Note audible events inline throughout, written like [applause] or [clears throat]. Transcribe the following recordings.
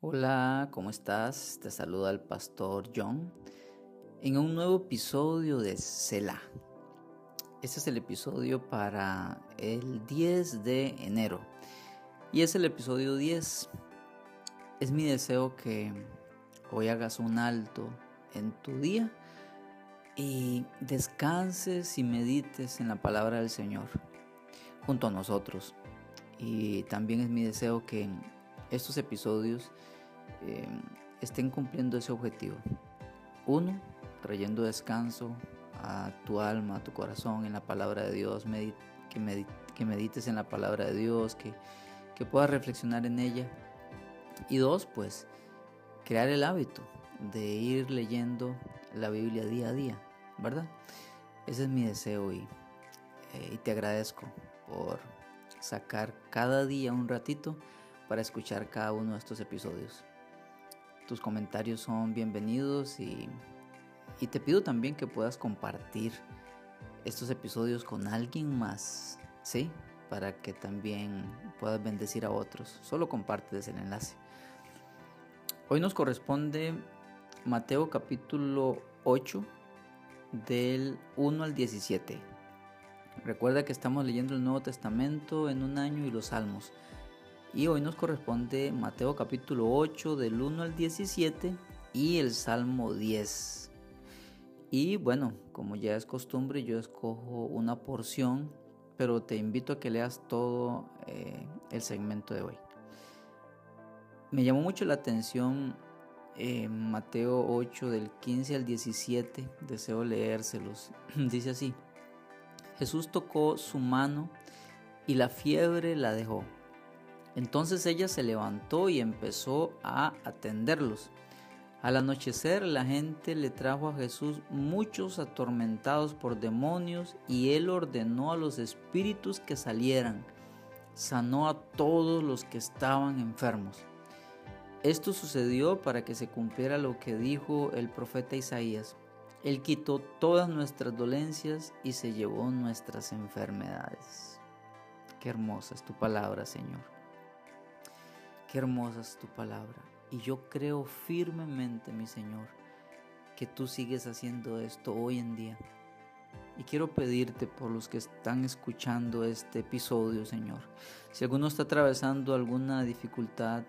Hola, ¿cómo estás? Te saluda el pastor John en un nuevo episodio de Selah. Este es el episodio para el 10 de enero y es el episodio 10. Es mi deseo que hoy hagas un alto en tu día y descanses y medites en la palabra del Señor junto a nosotros. Y también es mi deseo que estos episodios eh, estén cumpliendo ese objetivo. Uno, trayendo descanso a tu alma, a tu corazón en la palabra de Dios, que, que, medites en la palabra de Dios, que, que puedas reflexionar en ella. Y dos, pues, crear el hábito de ir leyendo la Biblia día a día, ¿verdad? Ese es mi deseo y, eh, y te agradezco por sacar cada día un ratito para escuchar cada uno de estos episodios. Tus comentarios son bienvenidos y, te pido también que puedas compartir estos episodios con alguien más, ¿sí? Para que también puedas bendecir a otros. Solo compartes el enlace. Hoy nos corresponde Mateo capítulo 8 del 1 al 17. Recuerda que estamos leyendo el Nuevo Testamento en un año y los Salmos. Y hoy nos corresponde Mateo capítulo 8 del 1 al 17 y el Salmo 10. Y bueno, como ya es costumbre, yo escojo una porción, pero te invito a que leas todo eh, el segmento de hoy. Me llamó mucho la atención eh, Mateo 8 del 15 al 17, deseo leérselos. [clears throat] Dice así, Jesús tocó su mano y la fiebre la dejó entonces ella se levantó y empezó a atenderlos. Al anochecer la gente le trajo a Jesús muchos atormentados por demonios y él ordenó a los espíritus que salieran. Sanó a todos los que estaban enfermos. Esto sucedió para que se cumpliera lo que dijo el profeta Isaías. Él quitó todas nuestras dolencias y se llevó nuestras enfermedades. Qué hermosa es tu palabra, Señor. Qué hermosa es tu palabra. Y yo creo firmemente, mi Señor, que tú sigues haciendo esto hoy en día. Y quiero pedirte por los que están escuchando este episodio, Señor. Si alguno está atravesando alguna dificultad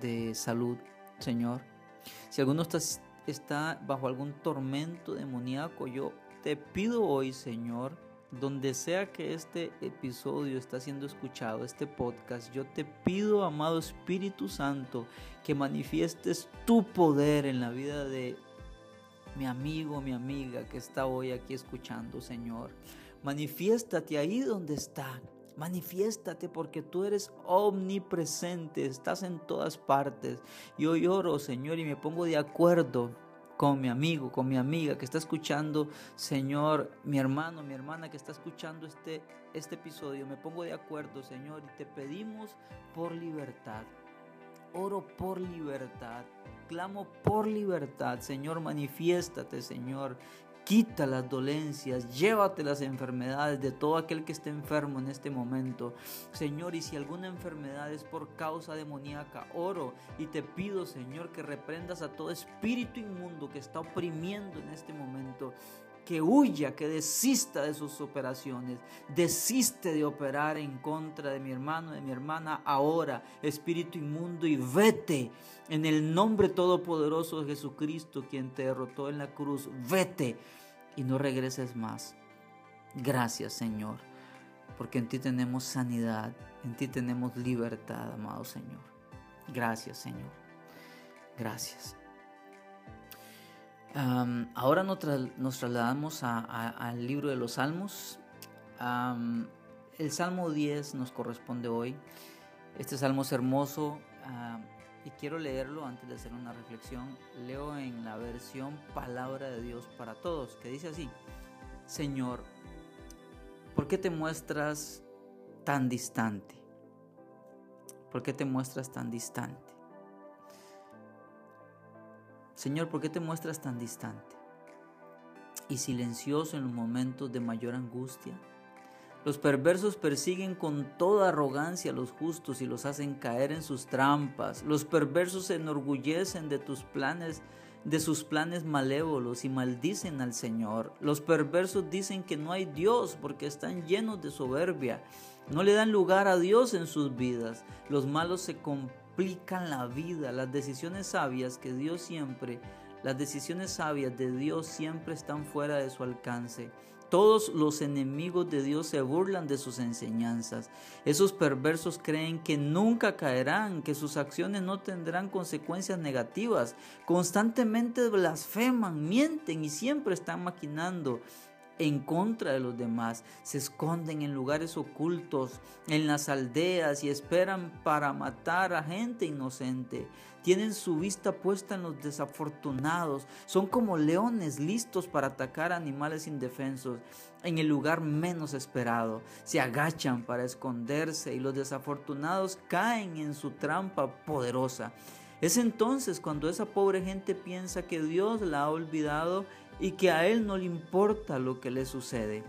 de salud, Señor. Si alguno está, está bajo algún tormento demoníaco, yo te pido hoy, Señor, donde sea que este episodio está siendo escuchado, este podcast, yo te pido, amado Espíritu Santo, que manifiestes tu poder en la vida de mi amigo, mi amiga que está hoy aquí escuchando, Señor. Manifiéstate ahí donde está. Manifiéstate porque tú eres omnipresente, estás en todas partes. Y hoy oro, Señor, y me pongo de acuerdo con mi amigo, con mi amiga que está escuchando, Señor, mi hermano, mi hermana que está escuchando este, este episodio, me pongo de acuerdo, Señor, y te pedimos por libertad. Oro por libertad, clamo por libertad, Señor, manifiéstate, Señor, Quita las dolencias, llévate las enfermedades de todo aquel que esté enfermo en este momento. Señor, y si alguna enfermedad es por causa demoníaca, oro y te pido, Señor, que reprendas a todo espíritu inmundo que está oprimiendo en este momento que huya, que desista de sus operaciones, desiste de operar en contra de mi hermano, de mi hermana ahora, espíritu inmundo, y vete en el nombre todopoderoso de Jesucristo, quien te derrotó en la cruz, vete y no regreses más. Gracias Señor, porque en ti tenemos sanidad, en ti tenemos libertad, amado Señor. Gracias Señor, gracias ahora nos, trasladamos al libro de los Salmos. el Salmo 10 nos corresponde hoy. Este salmo es hermoso y quiero leerlo antes de hacer una reflexión. Leo en la versión Palabra de Dios para Todos, que dice así, Señor, ¿por qué te muestras tan distante? ¿Por qué te muestras tan distante? Señor, ¿por qué te muestras tan distante y silencioso en los momentos de mayor angustia? Los perversos persiguen con toda arrogancia a los justos y los hacen caer en sus trampas. Los perversos se enorgullecen de tus planes, de sus planes malévolos y maldicen al Señor. Los perversos dicen que no hay Dios porque están llenos de soberbia. No le dan lugar a Dios en sus vidas. Los malos se complican la vida. Las decisiones sabias que Dios siempre, las decisiones sabias de Dios siempre están fuera de su alcance. Todos los enemigos de Dios se burlan de sus enseñanzas. Esos perversos creen que nunca caerán, que sus acciones no tendrán consecuencias negativas. Constantemente blasfeman, mienten y siempre están maquinando en contra de los demás, se esconden en lugares ocultos, en las aldeas y esperan para matar a gente inocente. Tienen su vista puesta en los desafortunados, son como leones listos para atacar animales indefensos en el lugar menos esperado. Se agachan para esconderse y los desafortunados caen en su trampa poderosa. Es entonces cuando esa pobre gente piensa que Dios la ha olvidado y que a Él no le importa lo que le sucede.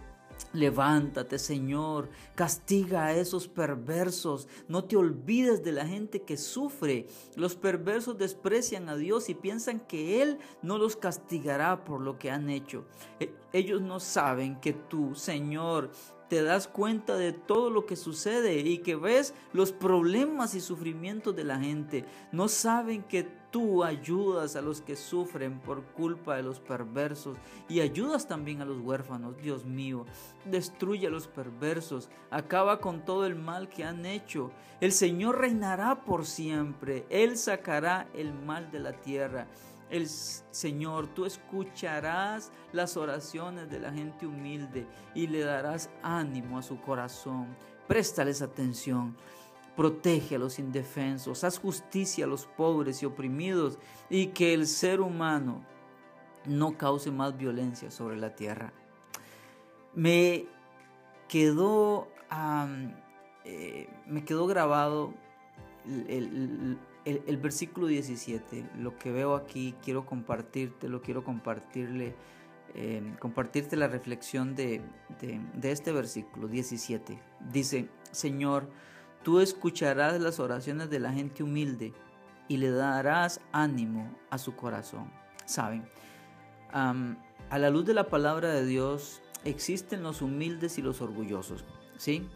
Levántate, Señor, castiga a esos perversos. No te olvides de la gente que sufre. Los perversos desprecian a Dios y piensan que Él no los castigará por lo que han hecho. E, ellos no saben que tú, Señor, te das cuenta de todo lo que sucede y que ves los problemas y sufrimientos de la gente. No saben que tú ayudas a los que sufren por culpa de los perversos y ayudas también a los huérfanos. Dios mío, destruye a los perversos, acaba con todo el mal que han hecho. El Señor reinará por siempre, Él sacará el mal de la tierra el Señor, tú escucharás las oraciones de la gente humilde y le darás ánimo a su corazón. Préstales atención. Protege a los indefensos, haz justicia a los pobres y oprimidos y que el ser humano no cause más violencia sobre la tierra. Me quedó, eh, me quedó grabado el, el, versículo 17, lo que veo aquí, quiero compartirte, lo quiero compartirle, eh, compartirte la reflexión de, de este versículo 17. Dice, Señor, tú escucharás las oraciones de la gente humilde y le darás ánimo a su corazón. Saben, a la luz de la palabra de Dios existen los humildes y los orgullosos, ¿sí?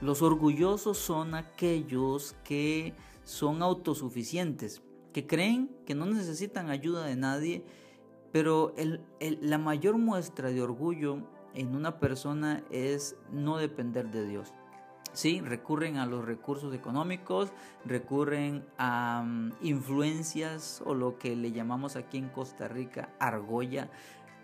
Los orgullosos son aquellos que son autosuficientes, que creen que no necesitan ayuda de nadie, pero la mayor muestra de orgullo en una persona es no depender de Dios. Sí, recurren a los recursos económicos, recurren a mm, influencias o lo que le llamamos aquí en Costa Rica argolla,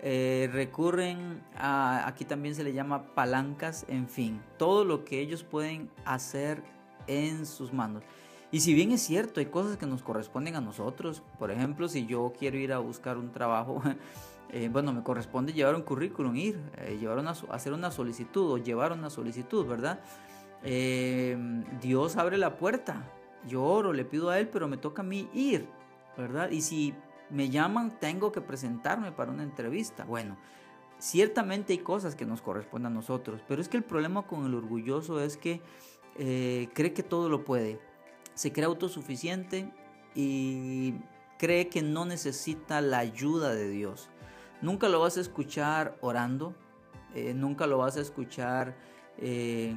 eh, recurren a, aquí también se le llama palancas, en fin, todo lo que ellos pueden hacer en sus manos. Y si bien es cierto, hay cosas que nos corresponden a nosotros. Por ejemplo, si yo quiero ir a buscar un trabajo, [laughs] eh, bueno, me corresponde llevar un currículum, ir, eh, llevar hacer una solicitud o llevar una solicitud, ¿verdad? Em, Dios abre la puerta. Yo oro, le pido a Él, pero me toca a mí ir, ¿verdad? Y si me llaman, tengo que presentarme para una entrevista. Bueno, ciertamente hay cosas que nos corresponden a nosotros, pero es que el problema con el orgulloso es que eh, cree que todo lo puede se cree autosuficiente y cree que no necesita la ayuda de Dios. Nunca lo vas a escuchar orando, eh, nunca lo vas a escuchar eh,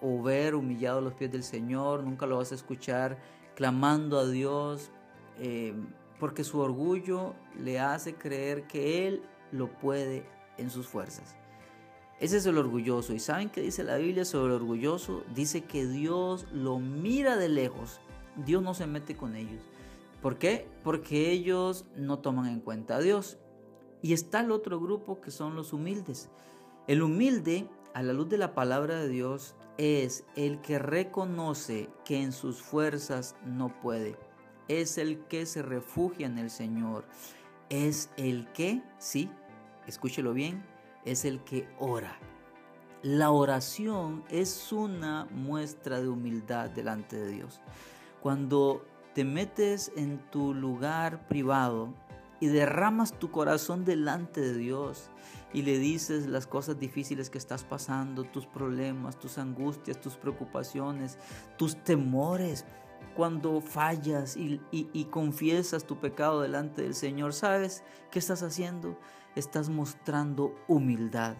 o ver humillado a los pies del Señor, nunca lo vas a escuchar clamando a Dios, eh, porque su orgullo le hace creer que Él lo puede en sus fuerzas. Ese es el orgulloso. ¿Y saben qué dice la Biblia sobre el orgulloso? Dice que Dios lo mira de lejos. Dios no se mete con ellos. ¿Por qué? Porque ellos no toman en cuenta a Dios. Y está el otro grupo que son los humildes. El humilde, a la luz de la palabra de Dios, es el que reconoce que en sus fuerzas no puede. Es el que se refugia en el Señor. Es el que, sí, escúchelo bien, es el que ora. La oración es una muestra de humildad delante de Dios. Cuando te metes en tu lugar privado y derramas tu corazón delante de Dios y le dices las cosas difíciles que estás pasando, tus problemas, tus angustias, tus preocupaciones, tus temores, cuando fallas y, confiesas tu pecado delante del Señor, ¿sabes qué estás haciendo? Estás mostrando humildad.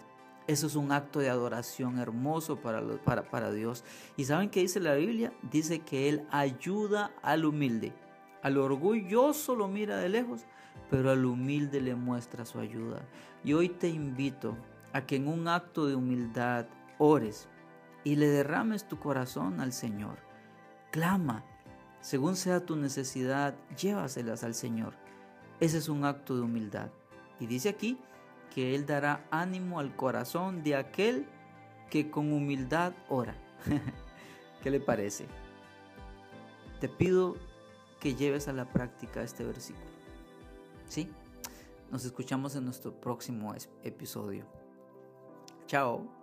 Eso es un acto de adoración hermoso para, para, para Dios. ¿Y saben qué dice la Biblia? Dice que Él ayuda al humilde. Al orgulloso lo mira de lejos, pero al humilde le muestra su ayuda. Y hoy te invito a que en un acto de humildad ores y le derrames tu corazón al Señor. Clama, según sea tu necesidad, llévaselas al Señor. Ese es un acto de humildad. Y dice aquí que Él dará ánimo al corazón de aquel que con humildad ora. [laughs] ¿Qué le parece? Te pido que lleves a la práctica este versículo. ¿Sí? Nos escuchamos en nuestro próximo episodio. Chao.